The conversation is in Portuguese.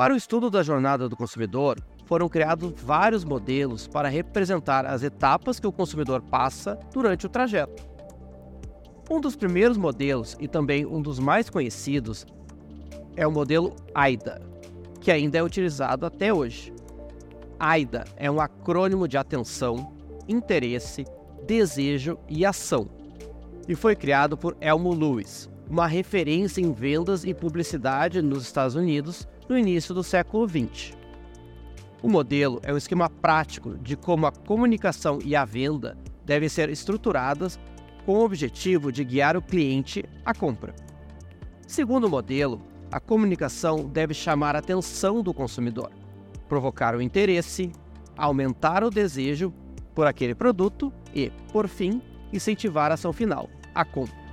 Para o estudo da jornada do consumidor, foram criados vários modelos para representar as etapas que o consumidor passa durante o trajeto. Um dos primeiros modelos e também um dos mais conhecidos é o modelo AIDA, que ainda é utilizado até hoje. AIDA é um acrônimo de atenção, interesse, desejo e ação, e foi criado por Elmo Lewis, uma referência em vendas e publicidade nos Estados Unidos no início do século XX. O modelo é um esquema prático de como a comunicação e a venda devem ser estruturadas com o objetivo de guiar o cliente à compra. Segundo o modelo, a comunicação deve chamar a atenção do consumidor, provocar o interesse, aumentar o desejo por aquele produto e, por fim, incentivar a ação final, a compra.